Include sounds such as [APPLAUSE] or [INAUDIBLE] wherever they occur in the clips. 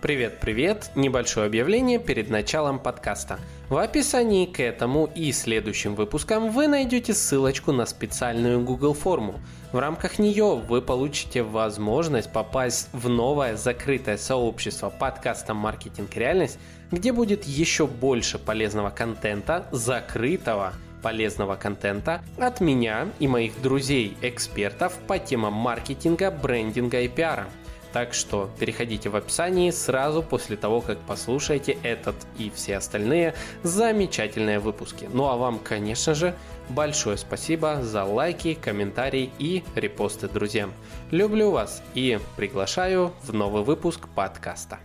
Привет-привет! Небольшое объявление перед началом подкаста. В описании к этому и следующим выпускам вы найдете ссылочку на специальную Google форму. В рамках нее вы получите возможность попасть в новое закрытое сообщество подкаста «Маркетинг. Реальность», где будет еще больше полезного контента, закрытого полезного контента от меня и моих друзей-экспертов по темам маркетинга, брендинга и пиара. Так что переходите в описании сразу после того, как послушаете этот и все остальные замечательные выпуски. Ну а вам, конечно же, большое спасибо за лайки, комментарии и репосты друзьям. Люблю вас и приглашаю в новый выпуск подкаста.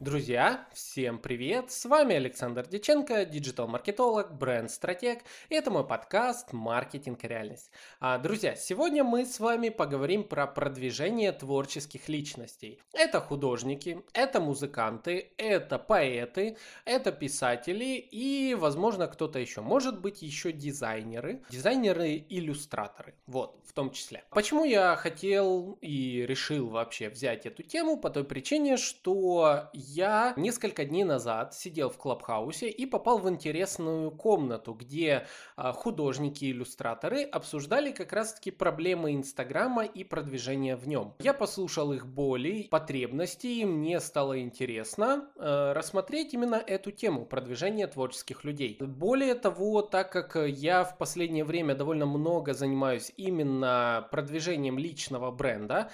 Друзья, всем привет! С вами Александр Диченко, диджитал-маркетолог, бренд-стратег, и это мой подкаст «Маркетинг и реальность». А, друзья, сегодня мы с вами поговорим про продвижение творческих личностей. Это художники, это музыканты, это поэты, это писатели и, возможно, кто-то еще. Может быть, еще дизайнеры, дизайнеры-иллюстраторы, вот, в том числе. Почему я хотел и решил вообще взять эту тему? По той причине, что я несколько дней назад сидел в Клабхаусе и попал в интересную комнату, где а, художники и иллюстраторы обсуждали как раз-таки проблемы Инстаграма и продвижения в нем. Я послушал их боли, потребности, и мне стало интересно э, рассмотреть именно эту тему продвижения творческих людей. Более того, так как я в последнее время довольно много занимаюсь именно продвижением личного бренда,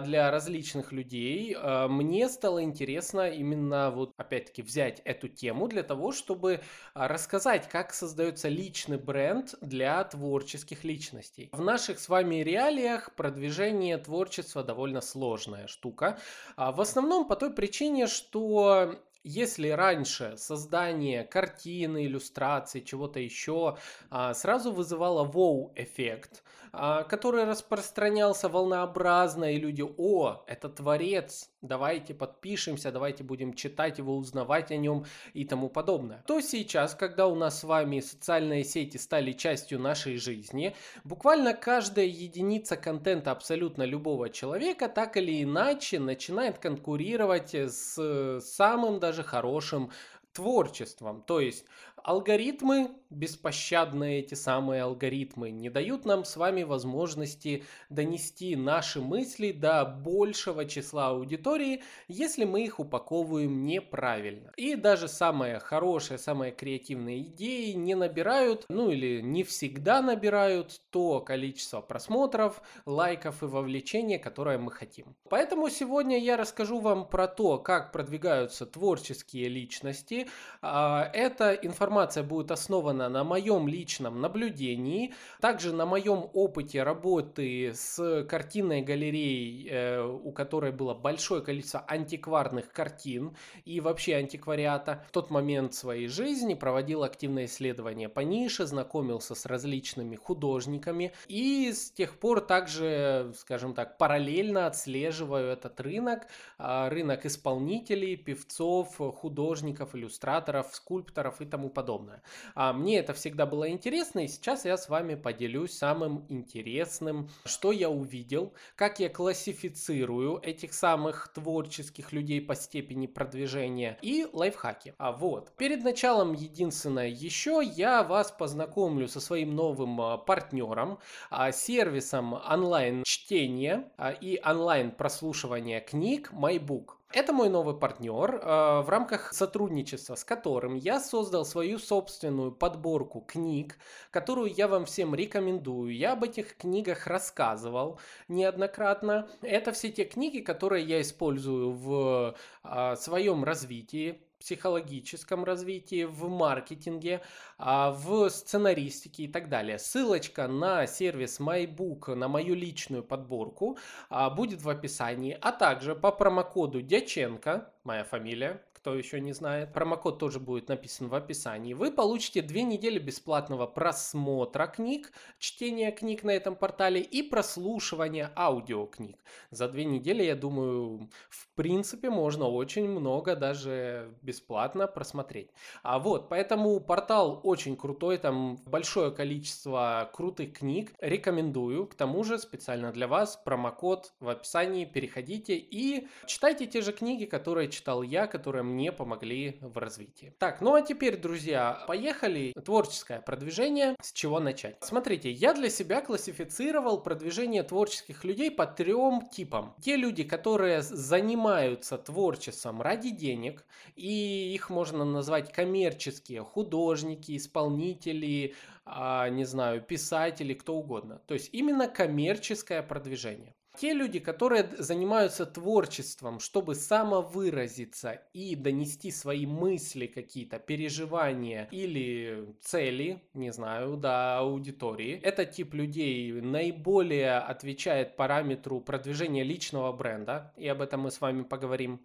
для различных людей, э, мне стало интересно именно вот опять-таки взять эту тему для того, чтобы а, рассказать, как создается личный бренд для творческих личностей. В наших с вами реалиях продвижение творчества довольно сложная штука. А, в основном по той причине, что если раньше создание картины, иллюстрации, чего-то еще а, сразу вызывало вау-эффект, а, который распространялся волнообразно, и люди, о, это творец, давайте подпишемся, давайте будем читать его, узнавать о нем и тому подобное. То сейчас, когда у нас с вами социальные сети стали частью нашей жизни, буквально каждая единица контента абсолютно любого человека так или иначе начинает конкурировать с самым даже хорошим творчеством. То есть алгоритмы, беспощадные эти самые алгоритмы, не дают нам с вами возможности донести наши мысли до большего числа аудитории, если мы их упаковываем неправильно. И даже самые хорошие, самые креативные идеи не набирают, ну или не всегда набирают то количество просмотров, лайков и вовлечения, которое мы хотим. Поэтому сегодня я расскажу вам про то, как продвигаются творческие личности. А, это информация информация будет основана на моем личном наблюдении, также на моем опыте работы с картинной галереей, э, у которой было большое количество антикварных картин и вообще антиквариата. В тот момент своей жизни проводил активное исследование по нише, знакомился с различными художниками и с тех пор также, скажем так, параллельно отслеживаю этот рынок, а, рынок исполнителей, певцов, художников, иллюстраторов, скульпторов и тому подобное подобное. А мне это всегда было интересно, и сейчас я с вами поделюсь самым интересным, что я увидел, как я классифицирую этих самых творческих людей по степени продвижения и лайфхаки. А вот, перед началом единственное еще я вас познакомлю со своим новым а, партнером, а, сервисом онлайн чтения а, и онлайн прослушивания книг MyBook. Это мой новый партнер, э, в рамках сотрудничества с которым я создал свою собственную подборку книг, которую я вам всем рекомендую. Я об этих книгах рассказывал неоднократно. Это все те книги, которые я использую в э, своем развитии психологическом развитии, в маркетинге, а, в сценаристике и так далее. Ссылочка на сервис MyBook, на мою личную подборку, а, будет в описании, а также по промокоду Дяченко, моя фамилия, кто еще не знает. Промокод тоже будет написан в описании. Вы получите две недели бесплатного просмотра книг, чтения книг на этом портале и прослушивания аудиокниг. За две недели, я думаю, в принципе, можно очень много даже бесплатно просмотреть. А вот, поэтому портал очень крутой, там большое количество крутых книг. Рекомендую. К тому же, специально для вас промокод в описании. Переходите и читайте те же книги, которые читал я, которые мне помогли в развитии. Так, ну а теперь, друзья, поехали. Творческое продвижение. С чего начать? Смотрите, я для себя классифицировал продвижение творческих людей по трем типам. Те люди, которые занимаются творчеством ради денег, и их можно назвать коммерческие, художники, исполнители, а, не знаю, писатели, кто угодно. То есть именно коммерческое продвижение. Те люди, которые занимаются творчеством, чтобы самовыразиться и донести свои мысли какие-то, переживания или цели, не знаю, до аудитории, этот тип людей наиболее отвечает параметру продвижения личного бренда, и об этом мы с вами поговорим.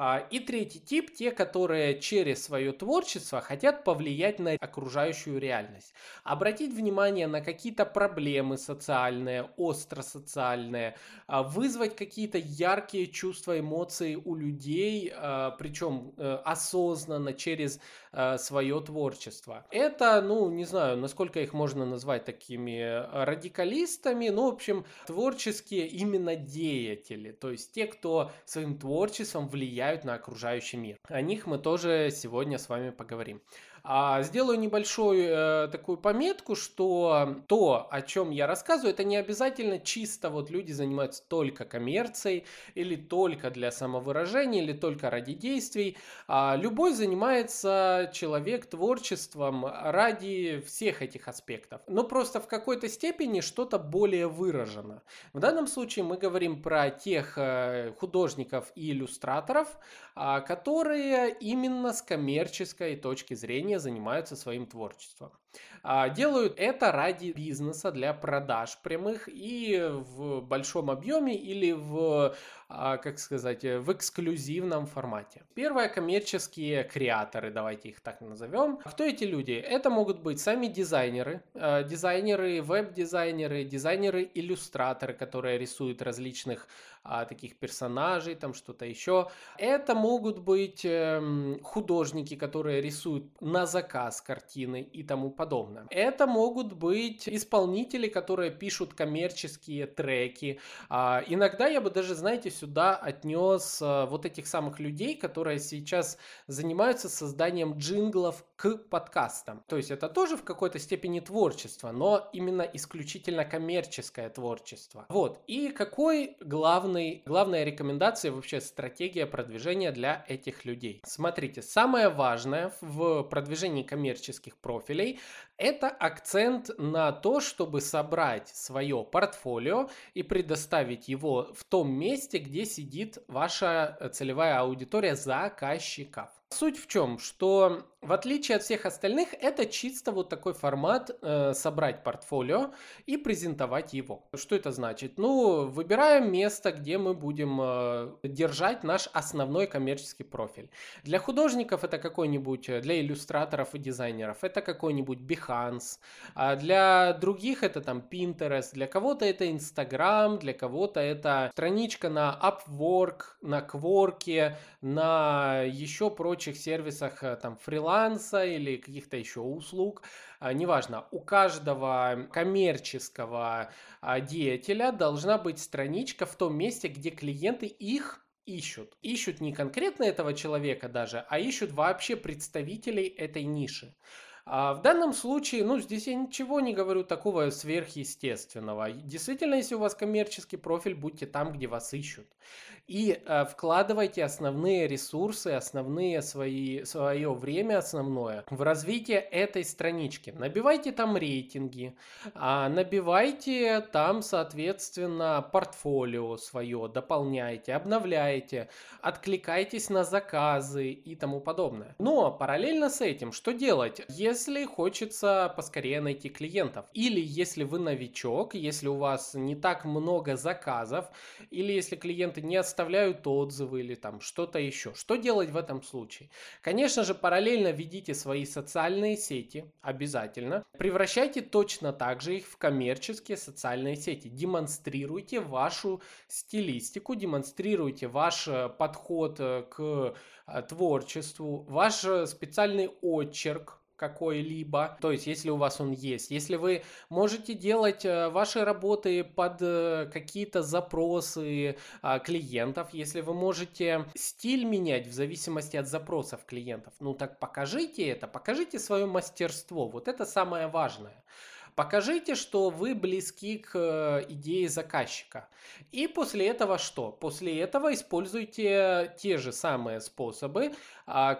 А, и третий тип, те, которые через свое творчество хотят повлиять на окружающую реальность. Обратить внимание на какие-то проблемы социальные, остро социальные, а, вызвать какие-то яркие чувства, эмоции у людей, а, причем э, осознанно через свое творчество. Это, ну, не знаю, насколько их можно назвать такими радикалистами, ну, в общем, творческие именно деятели, то есть те, кто своим творчеством влияет влияют на окружающий мир. О них мы тоже сегодня с вами поговорим. А, сделаю небольшую э, такую пометку, что то, о чем я рассказываю, это не обязательно чисто вот люди занимаются только коммерцией или только для самовыражения или только ради действий. А, любой занимается человек творчеством ради всех этих аспектов. Но просто в какой-то степени что-то более выражено. В данном случае мы говорим про тех э, художников и иллюстраторов, а, которые именно с коммерческой точки зрения занимаются своим творчеством. А, делают это ради бизнеса, для продаж прямых и в большом объеме или в, а, как сказать, в эксклюзивном формате. Первое, коммерческие креаторы, давайте их так назовем. Кто эти люди? Это могут быть сами дизайнеры, дизайнеры, веб-дизайнеры, дизайнеры-иллюстраторы, которые рисуют различных а, таких персонажей, там что-то еще. Это могут быть э, художники, которые рисуют на заказ картины и тому подобное. Это могут быть исполнители, которые пишут коммерческие треки. А, иногда я бы даже, знаете, сюда отнес а, вот этих самых людей, которые сейчас занимаются созданием джинглов к подкастам. То есть это тоже в какой-то степени творчество, но именно исключительно коммерческое творчество. Вот. И какой главный главная рекомендация, вообще стратегия продвижения для этих людей. Смотрите, самое важное в продвижении коммерческих профилей это акцент на то, чтобы собрать свое портфолио и предоставить его в том месте, где сидит ваша целевая аудитория заказчиков. Суть в чем, что в отличие от всех остальных, это чисто вот такой формат э, собрать портфолио и презентовать его. Что это значит? Ну, выбираем место, где мы будем э, держать наш основной коммерческий профиль. Для художников это какой-нибудь, э, для иллюстраторов и дизайнеров это какой-нибудь Behance, а для других это там Pinterest, для кого-то это Instagram, для кого-то это страничка на Upwork, на Quark, на еще прочих сервисах э, там фриланс фриланса или каких-то еще услуг, а, неважно, у каждого коммерческого а, деятеля должна быть страничка в том месте, где клиенты их ищут. Ищут не конкретно этого человека даже, а ищут вообще представителей этой ниши. А в данном случае, ну, здесь я ничего не говорю такого сверхъестественного. Действительно, если у вас коммерческий профиль, будьте там, где вас ищут и э, вкладывайте основные ресурсы, основные свои, свое время основное в развитие этой странички. Набивайте там рейтинги, э, набивайте там, соответственно, портфолио свое, дополняйте, обновляйте, откликайтесь на заказы и тому подобное. Но параллельно с этим, что делать? Если если хочется поскорее найти клиентов. Или если вы новичок, если у вас не так много заказов, или если клиенты не оставляют отзывы или там что-то еще. Что делать в этом случае? Конечно же, параллельно ведите свои социальные сети, обязательно. Превращайте точно так же их в коммерческие социальные сети. Демонстрируйте вашу стилистику, демонстрируйте ваш э, подход э, к э, творчеству, ваш специальный очерк, какой-либо, то есть если у вас он есть, если вы можете делать э, ваши работы под э, какие-то запросы а, клиентов, если вы можете стиль менять в зависимости от запросов клиентов, ну так покажите это, покажите свое мастерство, вот это самое важное. Покажите, что вы близки к э, идее заказчика. И после этого что? После этого используйте те же самые способы,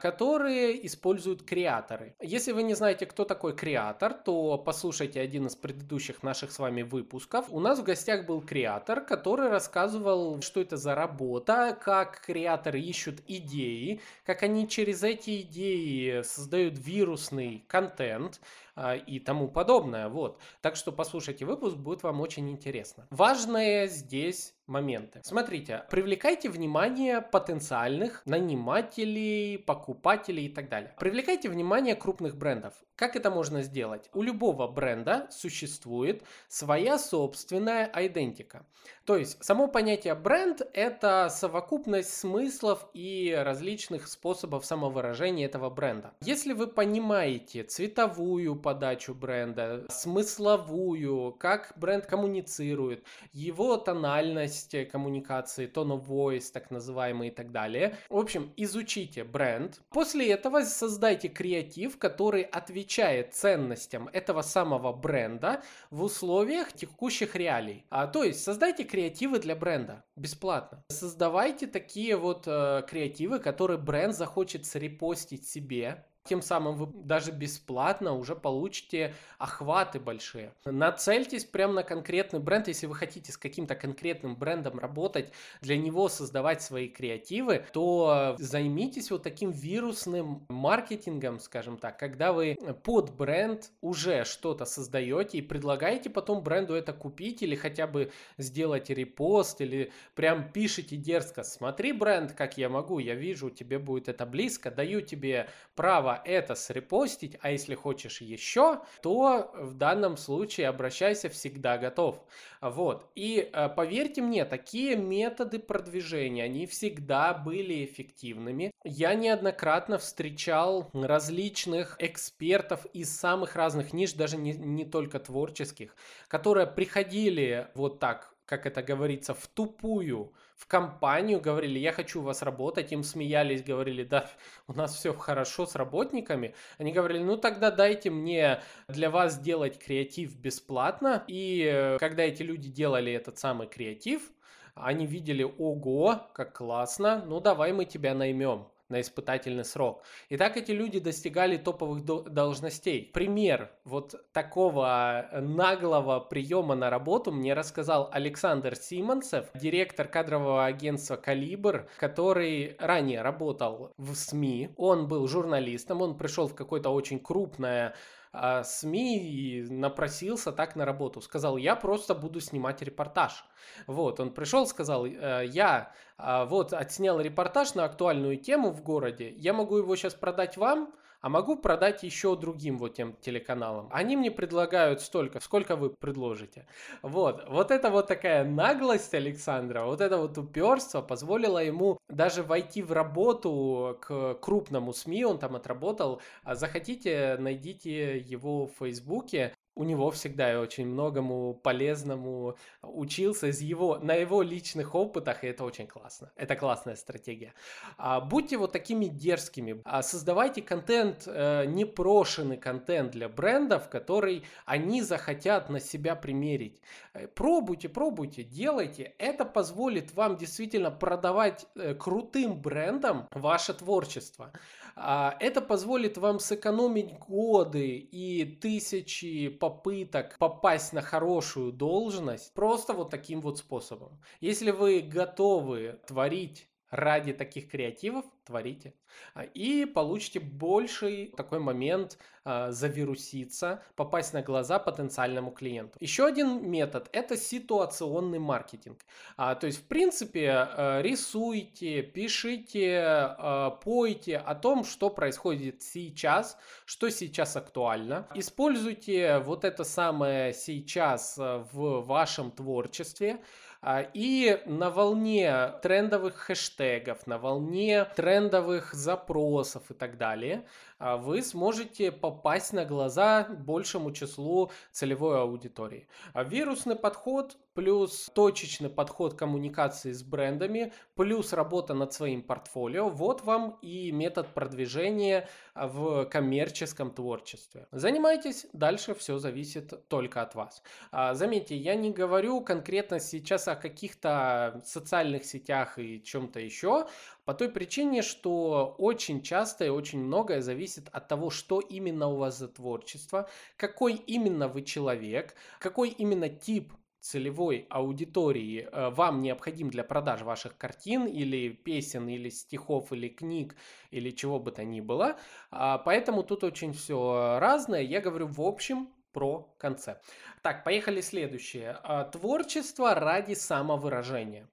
которые используют креаторы. Если вы не знаете, кто такой креатор, то послушайте один из предыдущих наших с вами выпусков. У нас в гостях был креатор, который рассказывал, что это за работа, как креаторы ищут идеи, как они через эти идеи создают вирусный контент, а, и тому подобное. Вот. Так что послушайте выпуск, будет вам очень интересно. Важное здесь моменты. Смотрите, привлекайте внимание потенциальных нанимателей, покупателей и так далее. Привлекайте внимание крупных брендов. Как это можно сделать? У любого бренда существует своя собственная идентика. То есть само понятие бренд – это совокупность смыслов и различных способов самовыражения этого бренда. Если вы понимаете цветовую подачу бренда, смысловую, как бренд коммуницирует, его тональность коммуникации, tone of voice, так называемый и так далее. В общем, изучите бренд. После этого создайте креатив, который отвечает ценностям этого самого бренда в условиях текущих реалий. А, то есть создайте креатив креативы для бренда бесплатно. Создавайте такие вот э, креативы, которые бренд захочет срепостить себе, тем самым вы даже бесплатно уже получите охваты большие. Нацельтесь прямо на конкретный бренд, если вы хотите с каким-то конкретным брендом работать, для него создавать свои креативы, то займитесь вот таким вирусным маркетингом, скажем так, когда вы под бренд уже что-то создаете и предлагаете потом бренду это купить или хотя бы сделать репост или прям пишите дерзко, смотри бренд, как я могу, я вижу, тебе будет это близко, даю тебе право это срепостить, а если хочешь еще, то в данном случае обращайся всегда готов. Вот. И э, поверьте мне, такие методы продвижения, они всегда были эффективными. Я неоднократно встречал различных экспертов из самых разных ниш, даже не, не только творческих, которые приходили вот так как это говорится, в тупую в компанию, говорили, я хочу у вас работать, им смеялись, говорили, да, у нас все хорошо с работниками. Они говорили, ну тогда дайте мне для вас сделать креатив бесплатно. И когда эти люди делали этот самый креатив, они видели, ого, как классно, ну давай мы тебя наймем на испытательный срок. И так эти люди достигали топовых должностей. Пример вот такого наглого приема на работу мне рассказал Александр Симонцев, директор кадрового агентства «Калибр», который ранее работал в СМИ. Он был журналистом, он пришел в какое-то очень крупное а, СМИ и напросился так на работу. Сказал, я просто буду снимать репортаж. Вот, он пришел, сказал, «Э, я а, вот отснял репортаж на актуальную тему в городе, я могу его сейчас продать вам, а могу продать еще другим вот тем телеканалам. Они мне предлагают столько, сколько вы предложите. Вот, вот это вот такая наглость Александра, вот это вот уперство позволило ему даже войти в работу к крупному СМИ, он там отработал. А захотите, найдите его в Фейсбуке, у него всегда и очень многому полезному учился из его, на его личных опытах, и это очень классно. Это классная стратегия. А, будьте вот такими дерзкими. А, создавайте контент, а, непрошенный контент для брендов, который они захотят на себя примерить. Э, пробуйте, пробуйте, делайте. Это позволит вам действительно продавать э, крутым брендам ваше творчество. А, это позволит вам сэкономить годы и тысячи попыток попасть на хорошую должность просто вот таким вот способом. Если вы готовы творить ради таких креативов творите. А, и получите больший такой момент э, завируситься, попасть на глаза потенциальному клиенту. Еще один метод – это ситуационный маркетинг. А, то есть, в принципе, э, рисуйте, пишите, пойте о том, что происходит сейчас, что сейчас актуально. Используйте вот это самое сейчас в вашем творчестве. А, и на волне трендовых хэштегов, на волне трендовых запросов и так далее, вы сможете попасть на глаза большему числу целевой аудитории. А вирусный подход плюс точечный подход коммуникации с брендами, плюс работа над своим портфолио, вот вам и метод продвижения в коммерческом творчестве. Занимайтесь, дальше все зависит только от вас. А, заметьте, я не говорю конкретно сейчас о каких-то социальных сетях и чем-то еще, по той причине, что очень часто и очень многое зависит от того, что именно у вас за творчество, какой именно вы человек, какой именно тип целевой аудитории э, вам необходим для продаж ваших картин или песен, или стихов, или книг, или чего бы то ни было. А, поэтому тут очень все разное. Я говорю в общем про концепт. Так, поехали следующее. А, творчество ради самовыражения.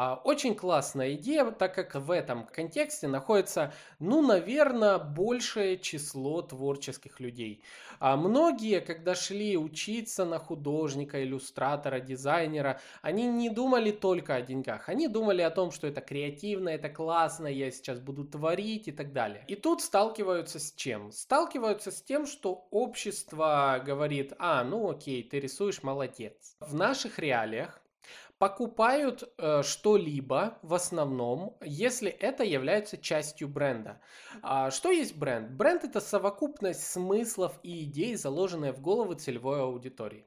А, очень классная идея, так как в этом контексте находится, ну, наверное, большее число творческих людей. А многие, когда шли учиться на художника, иллюстратора, дизайнера, они не думали только о деньгах. Они думали о том, что это креативно, это классно, я сейчас буду творить и так далее. И тут сталкиваются с чем? Сталкиваются с тем, что общество говорит, а, ну окей, ты рисуешь, молодец. В наших реалиях покупают э, что-либо в основном, если это является частью бренда. А что есть бренд? Бренд это совокупность смыслов и идей, заложенные в головы целевой аудитории.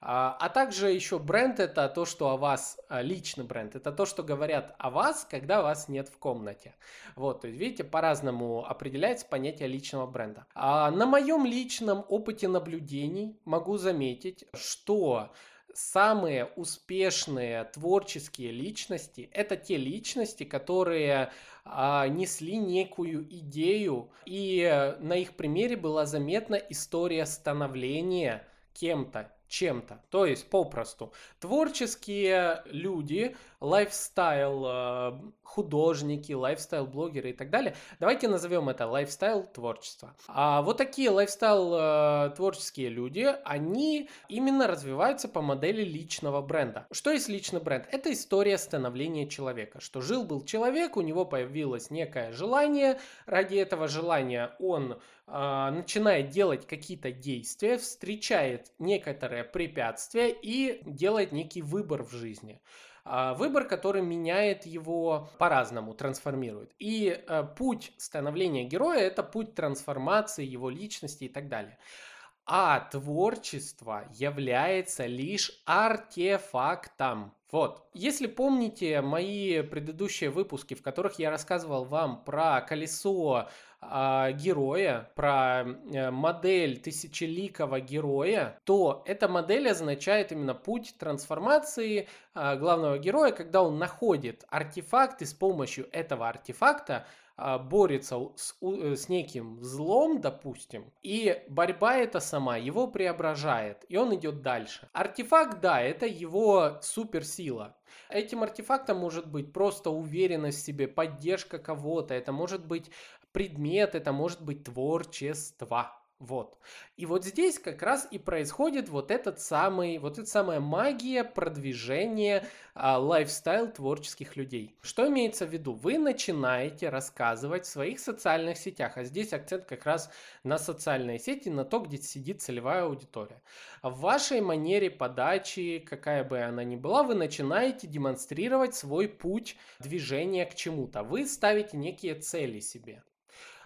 А, а также еще бренд это то, что о вас, а, личный бренд, это то, что говорят о вас, когда вас нет в комнате. Вот, то есть, видите, по-разному определяется понятие личного бренда. А на моем личном опыте наблюдений могу заметить, что самые успешные творческие личности это те личности, которые а, несли некую идею, и на их примере была заметна история становления кем-то, чем-то. То есть, попросту, творческие люди, lifestyle э, художники, lifestyle блогеры и так далее, давайте назовем это lifestyle творчество. А вот такие lifestyle э, творческие люди, они именно развиваются по модели личного бренда. Что есть личный бренд? Это история становления человека. Что жил-был человек, у него появилось некое желание, ради этого желания он э, начинает делать какие-то действия, встречает некоторые препятствия и делает некий выбор в жизни. А, выбор, который меняет его по-разному, трансформирует. И э, путь становления героя – это путь трансформации его личности и так далее. А творчество является лишь артефактом. Вот. Если помните мои предыдущие выпуски, в которых я рассказывал вам про колесо э, героя, про э, модель тысячеликого героя, то эта модель означает именно путь трансформации э, главного героя, когда он находит артефакт и с помощью этого артефакта а, борется с, э, с неким злом, допустим, и борьба эта сама его преображает, и он идет дальше. Артефакт, да, это его суперсила. Этим артефактом может быть просто уверенность в себе, поддержка кого-то, это может быть предмет, это может быть творчество. Вот. И вот здесь как раз и происходит вот этот самый, вот эта самая магия продвижения а, лайфстайл творческих людей. Что имеется в виду? Вы начинаете рассказывать в своих социальных сетях, а здесь акцент как раз на социальные сети, на то, где сидит целевая аудитория. В вашей манере подачи, какая бы она ни была, вы начинаете демонстрировать свой путь движения к чему-то. Вы ставите некие цели себе.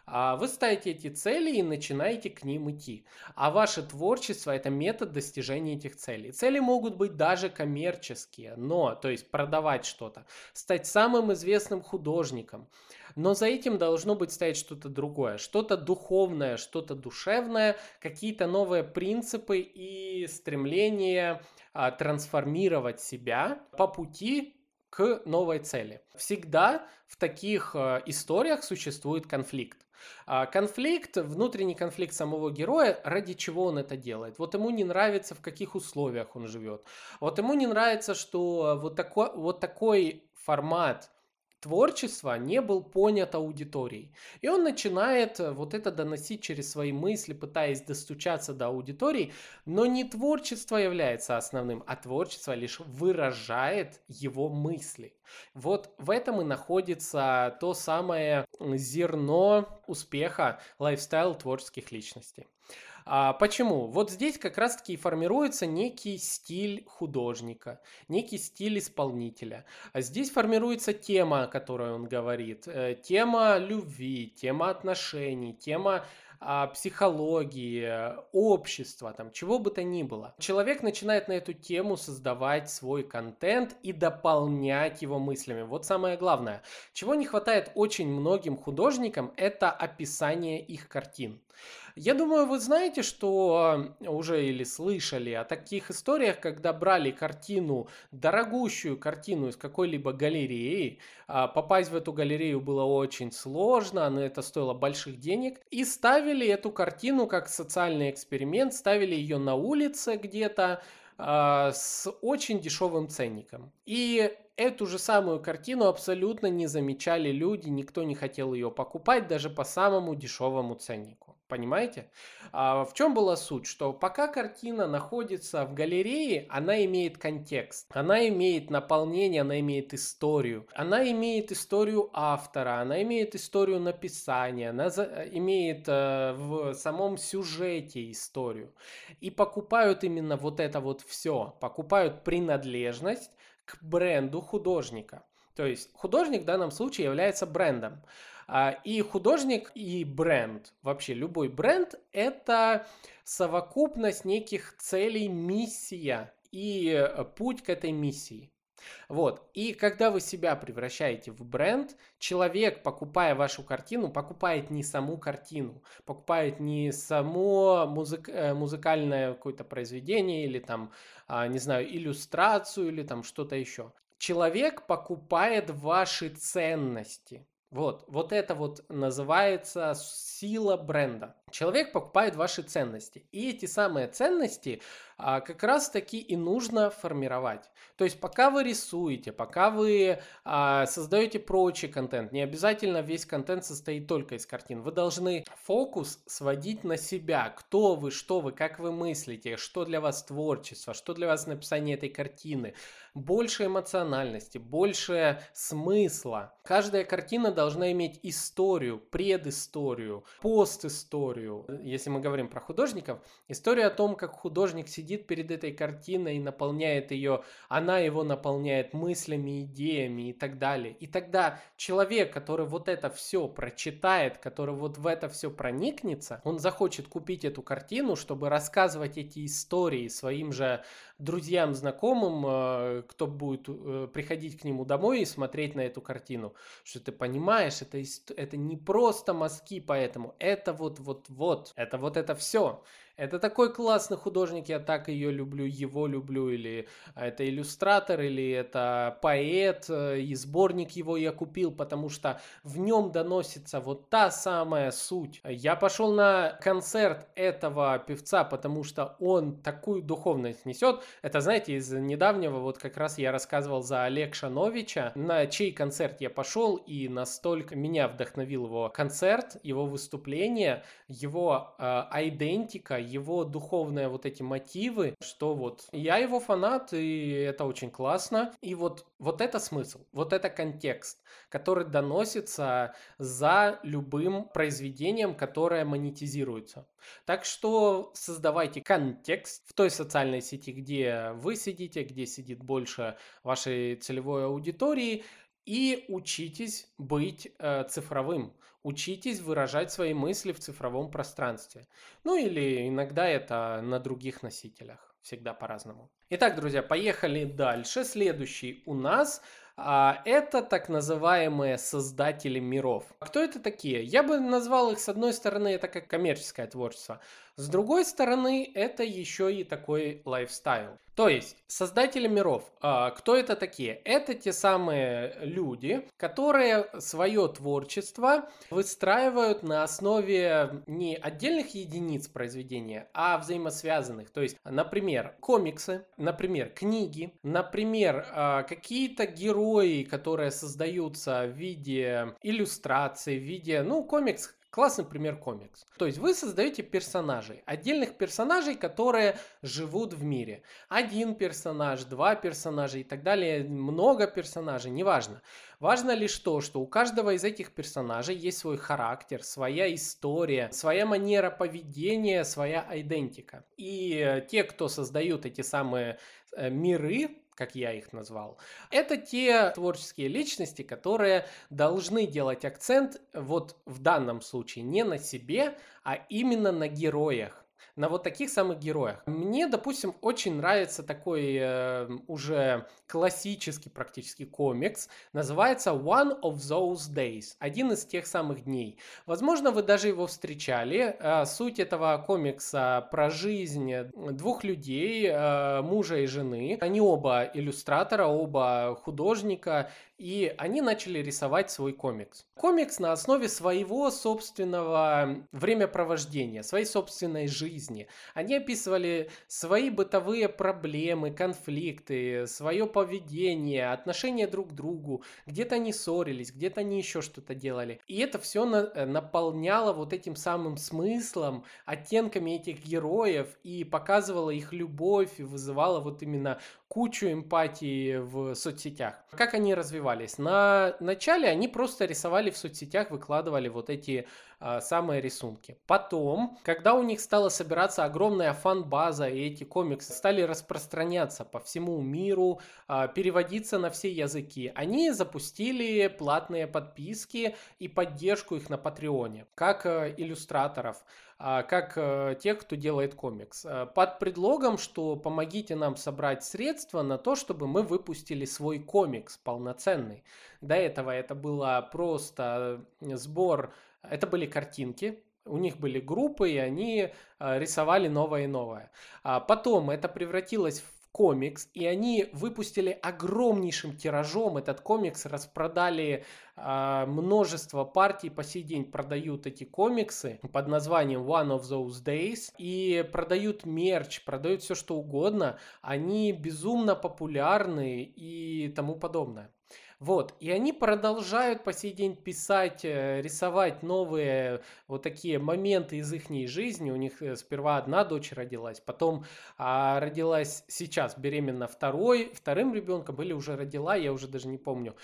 А вы ставите эти цели и начинаете к ним идти. А ваше творчество – это метод достижения этих целей. Цели могут быть даже коммерческие, но, то есть продавать что-то, стать самым известным художником. Но за этим должно быть стоять что-то другое, что-то духовное, что-то душевное, какие-то новые принципы и стремление а, трансформировать себя по пути к новой цели. Всегда в таких э, историях существует конфликт. А конфликт, внутренний конфликт самого героя, ради чего он это делает. Вот ему не нравится, в каких условиях он живет. Вот ему не нравится, что вот такой, вот такой формат творчества не был понят аудиторией. И он начинает э, вот это доносить через свои мысли, пытаясь достучаться до аудитории, но не творчество является основным, а творчество лишь выражает его мысли. Вот в этом и находится то самое зерно успеха лайфстайл творческих личностей. А, почему? Вот здесь как раз-таки формируется некий стиль художника, некий стиль исполнителя. А здесь формируется тема, о которой он говорит, э, тема любви, тема отношений, тема а, психологии, общества, там, чего бы то ни было. Человек начинает на эту тему создавать свой контент и дополнять его мыслями. Вот самое главное. Чего не хватает очень многим художникам, это описание их картин. Я думаю, вы знаете, что уже или слышали о таких историях, когда брали картину, дорогущую картину из какой-либо галереи, а попасть в эту галерею было очень сложно, но это стоило больших денег, и ставили эту картину как социальный эксперимент, ставили ее на улице где-то, а, с очень дешевым ценником. И эту же самую картину абсолютно не замечали люди, никто не хотел ее покупать даже по самому дешевому ценнику. Понимаете? А в чем была суть? Что пока картина находится в галерее, она имеет контекст, она имеет наполнение, она имеет историю. Она имеет историю автора, она имеет историю написания, она за, имеет э, в самом сюжете историю. И покупают именно вот это вот все. Покупают принадлежность к бренду художника. То есть художник в данном случае является брендом. А, и художник, и бренд, вообще любой бренд, это совокупность неких целей, миссия и э, путь к этой миссии. Вот. И когда вы себя превращаете в бренд, человек, покупая вашу картину, покупает не саму картину, покупает не само музык, э, музыкальное какое-то произведение или там, а, не знаю, иллюстрацию или там что-то еще. Человек покупает ваши ценности. Вот, вот это вот называется сила бренда. Человек покупает ваши ценности. И эти самые ценности а, как раз таки и нужно формировать. То есть пока вы рисуете, пока вы а, создаете прочий контент, не обязательно весь контент состоит только из картин. Вы должны фокус сводить на себя. Кто вы, что вы, как вы мыслите, что для вас творчество, что для вас написание этой картины. Больше эмоциональности, больше смысла. Каждая картина должна иметь историю, предысторию, постисторию. Если мы говорим про художников, история о том, как художник сидит сидит перед этой картиной и наполняет ее, она его наполняет мыслями, идеями и так далее. И тогда человек, который вот это все прочитает, который вот в это все проникнется, он захочет купить эту картину, чтобы рассказывать эти истории своим же друзьям, знакомым, э, кто будет э, приходить к нему домой и смотреть на эту картину, что ты понимаешь, это, это не просто мазки, поэтому это вот, вот, вот, это вот это все. Это такой классный художник, я так ее люблю, его люблю, или это иллюстратор, или это поэт, э, и сборник его я купил, потому что в нем доносится вот та самая суть. Я пошел на концерт этого певца, потому что он такую духовность несет. Это, знаете, из недавнего, вот как раз я рассказывал за Олег Шановича, на чей концерт я пошел, и настолько меня вдохновил его концерт, его выступление, его э, его духовные вот эти мотивы, что вот я его фанат, и это очень классно. И вот, вот это смысл, вот это контекст, который доносится за любым произведением, которое монетизируется. Так что создавайте контекст в той социальной сети, где вы сидите, где сидит больше вашей целевой аудитории, и учитесь быть э, цифровым. Учитесь выражать свои мысли в цифровом пространстве. Ну или иногда это на других носителях. Всегда по-разному. Итак, друзья, поехали дальше. Следующий у нас это так называемые создатели миров. Кто это такие? Я бы назвал их, с одной стороны, это как коммерческое творчество. С другой стороны, это еще и такой лайфстайл. То есть создатели миров, а, кто это такие? Это те самые люди, которые свое творчество выстраивают на основе не отдельных единиц произведения, а взаимосвязанных. То есть, например, комиксы, например, книги, например, а, какие-то герои, которые создаются в виде иллюстраций, в виде, ну, комикс Классный пример комикс. То есть вы создаете персонажей, отдельных персонажей, которые живут в мире. Один персонаж, два персонажа и так далее, много персонажей, неважно. Важно лишь то, что у каждого из этих персонажей есть свой характер, своя история, своя манера поведения, своя идентика. И те, кто создают эти самые э, миры, как я их назвал. Это те творческие личности, которые должны делать акцент вот в данном случае не на себе, а именно на героях на вот таких самых героях. Мне, допустим, очень нравится такой э, уже классический практически комикс. Называется One of Those Days. Один из тех самых дней. Возможно, вы даже его встречали. Э, суть этого комикса про жизнь двух людей, э, мужа и жены. Они оба иллюстратора, оба художника и они начали рисовать свой комикс. Комикс на основе своего собственного времяпровождения, своей собственной жизни. Они описывали свои бытовые проблемы, конфликты, свое поведение, отношения друг к другу. Где-то они ссорились, где-то они еще что-то делали. И это все на, э, наполняло вот этим самым смыслом, оттенками этих героев и показывало их любовь и вызывало вот именно кучу эмпатии в соцсетях. Как они развивались? На начале они просто рисовали в соцсетях, выкладывали вот эти а, самые рисунки. Потом, когда у них стала собираться огромная фан-база, и эти комиксы стали распространяться по всему миру, а, переводиться на все языки, они запустили платные подписки и поддержку их на Патреоне, как э, иллюстраторов. А, как э, тех, кто делает комикс. Э, под предлогом, что помогите нам собрать средства на то, чтобы мы выпустили свой комикс полноценный. До этого это было просто сбор, это были картинки, у них были группы, и они э, рисовали новое и новое. А потом это превратилось в комикс, и они выпустили огромнейшим тиражом этот комикс, распродали э, множество партий, по сей день продают эти комиксы под названием One of Those Days, и продают мерч, продают все что угодно, они безумно популярны и тому подобное. Вот, и они продолжают по сей день писать, э, рисовать новые вот такие моменты из их жизни. У них э, сперва одна дочь родилась, потом а, родилась сейчас беременна второй, вторым ребенком или уже родила, я уже даже не помню.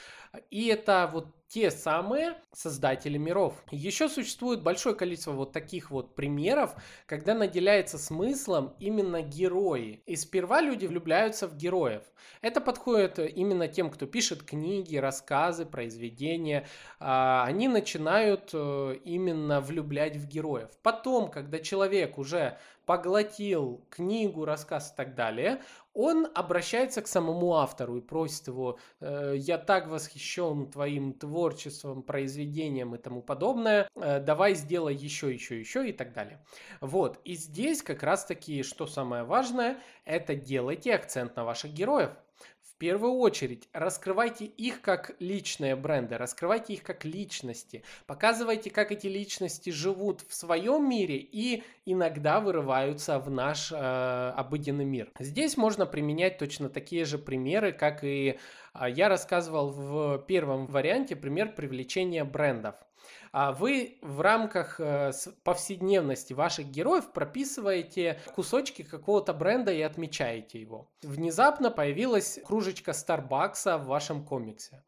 И это вот те самые создатели миров. Еще существует большое количество вот таких вот примеров, когда наделяется смыслом именно герои. И сперва люди влюбляются в героев. Это подходит именно тем, кто пишет книги, рассказы, произведения. А, они начинают э, именно влюблять в героев. Потом, когда человек уже поглотил книгу, рассказ и так далее, он обращается к самому автору и просит его, э, я так восхищен твоим творчеством, произведением и тому подобное, э, давай сделай еще, еще, еще и так далее. Вот, и здесь как раз таки, что самое важное, это делайте акцент на ваших героев первую очередь раскрывайте их как личные бренды, раскрывайте их как личности, показывайте, как эти личности живут в своем мире и иногда вырываются в наш э, обыденный мир. Здесь можно применять точно такие же примеры, как и э, я рассказывал в первом варианте, пример привлечения брендов вы в рамках э, повседневности ваших героев прописываете кусочки какого-то бренда и отмечаете его. Внезапно появилась кружечка Старбакса в вашем комиксе.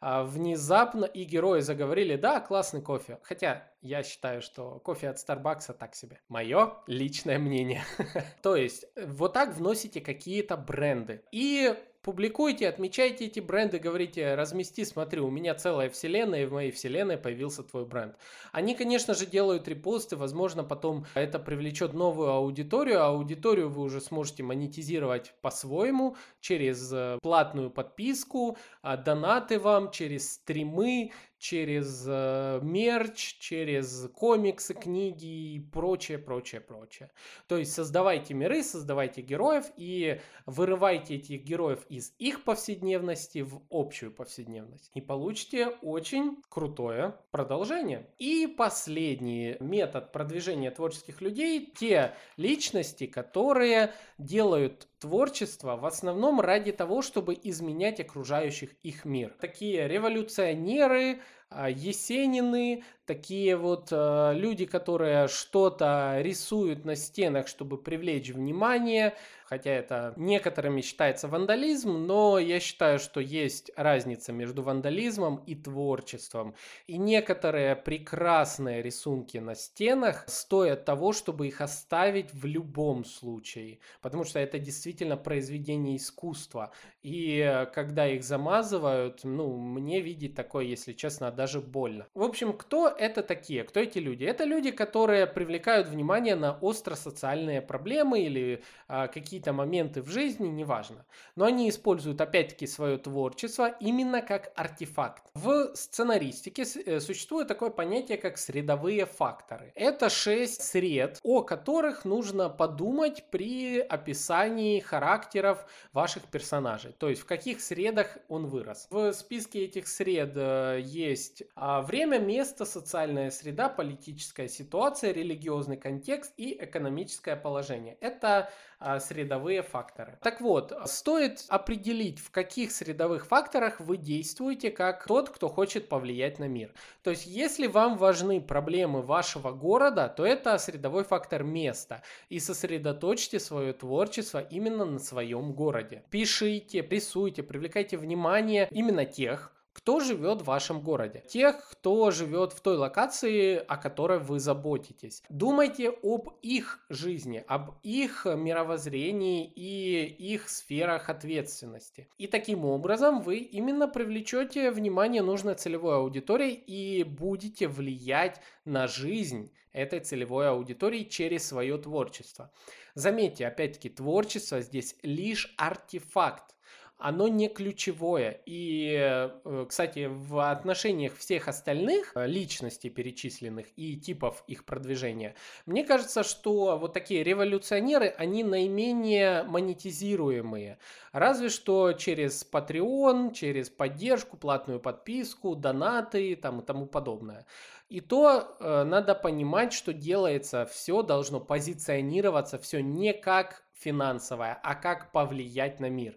А внезапно и герои заговорили, да, классный кофе. Хотя я считаю, что кофе от Старбакса так себе. Мое личное мнение. [LAUGHS] То есть вот так вносите какие-то бренды. И публикуйте, отмечайте эти бренды, говорите, размести, смотри, у меня целая вселенная, и в моей вселенной появился твой бренд. Они, конечно же, делают репосты, возможно, потом это привлечет новую аудиторию, а аудиторию вы уже сможете монетизировать по-своему, через э, платную подписку, а, донаты вам, через стримы, через э, мерч, через комиксы, книги и прочее, прочее, прочее. То есть создавайте миры, создавайте героев и вырывайте этих героев из их повседневности в общую повседневность. И получите очень крутое продолжение. И последний метод продвижения творческих людей – те личности, которые делают творчество в основном ради того, чтобы изменять окружающих их мир. Такие революционеры, Есенины, такие вот э, люди, которые что-то рисуют на стенах, чтобы привлечь внимание, хотя это некоторыми считается вандализм, но я считаю, что есть разница между вандализмом и творчеством. И некоторые прекрасные рисунки на стенах стоят того, чтобы их оставить в любом случае, потому что это действительно произведение искусства. И э, когда их замазывают, ну, мне видеть такое, если честно, даже больно. В общем, кто это такие? Кто эти люди? Это люди, которые привлекают внимание на остро-социальные проблемы или а, какие-то моменты в жизни, неважно. Но они используют опять-таки свое творчество именно как артефакт. В сценаристике э, существует такое понятие, как средовые факторы. Это шесть сред, о которых нужно подумать при описании характеров ваших персонажей. То есть в каких средах он вырос. В списке этих сред э, есть а, время, место, социальная среда, политическая ситуация, религиозный контекст и экономическое положение. Это а, средовые факторы. Так вот, стоит определить, в каких средовых факторах вы действуете как тот, кто хочет повлиять на мир. То есть, если вам важны проблемы вашего города, то это средовой фактор места. И сосредоточьте свое творчество именно на своем городе. Пишите, рисуйте, привлекайте внимание именно тех, кто живет в вашем городе, тех, кто живет в той локации, о которой вы заботитесь. Думайте об их жизни, об их мировоззрении и их сферах ответственности. И таким образом вы именно привлечете внимание нужной целевой аудитории и будете влиять на жизнь этой целевой аудитории через свое творчество. Заметьте, опять-таки, творчество здесь лишь артефакт оно не ключевое. И, э, кстати, в отношениях всех остальных э, личностей перечисленных и типов их продвижения, мне кажется, что вот такие революционеры, они наименее монетизируемые. Разве что через Patreon, через поддержку, платную подписку, донаты там, и тому подобное. И то э, надо понимать, что делается, все должно позиционироваться, все не как финансовое, а как повлиять на мир.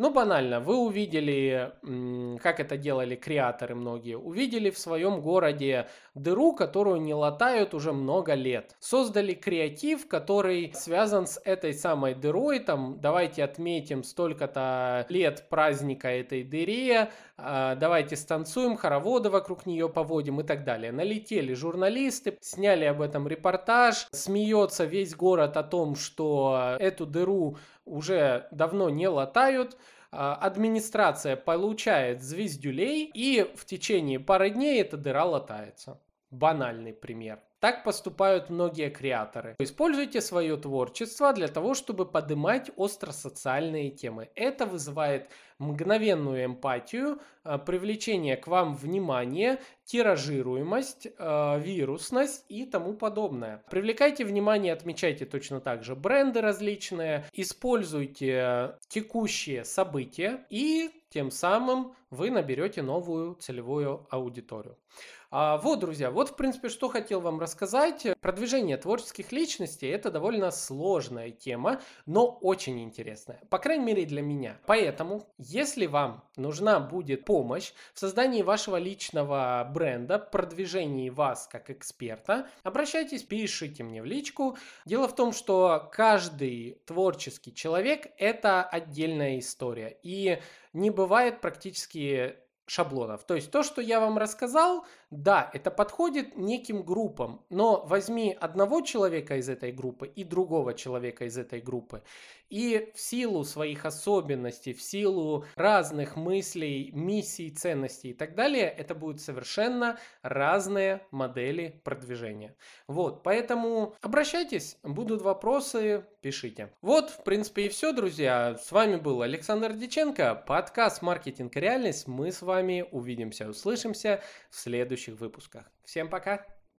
Ну, банально, вы увидели, как это делали креаторы многие, увидели в своем городе дыру, которую не латают уже много лет. Создали креатив, который связан с этой самой дырой, там, давайте отметим столько-то лет праздника этой дыре, а, давайте станцуем, хороводы вокруг нее поводим и так далее. Налетели журналисты, сняли об этом репортаж, смеется весь город о том, что эту дыру уже давно не латают, а, администрация получает звездюлей, и в течение пары дней эта дыра латается. Банальный пример. Так поступают многие креаторы. Используйте свое творчество для того, чтобы поднимать остросоциальные темы. Это вызывает мгновенную эмпатию, а, привлечение к вам внимания, тиражируемость, а, вирусность и тому подобное. Привлекайте внимание, отмечайте точно так же бренды различные, используйте текущие события и тем самым вы наберете новую целевую аудиторию. А, вот, друзья, вот, в принципе, что хотел вам рассказать. Продвижение творческих личностей – это довольно сложная тема, но очень интересная. По крайней мере, для меня. Поэтому, если вам нужна будет помощь в создании вашего личного бренда, продвижении вас как эксперта, обращайтесь, пишите мне в личку. Дело в том, что каждый творческий человек – это отдельная история. И не бывает практически шаблонов. То есть то, что я вам рассказал, да, это подходит неким группам, но возьми одного человека из этой группы и другого человека из этой группы. И в силу своих особенностей, в силу разных мыслей, миссий, ценностей и так далее, это будут совершенно разные модели продвижения. Вот, поэтому обращайтесь, будут вопросы, пишите. Вот, в принципе, и все, друзья. С вами был Александр Диченко, подкаст «Маркетинг реальность». Мы с вами вами увидимся, услышимся в следующих выпусках. Всем пока!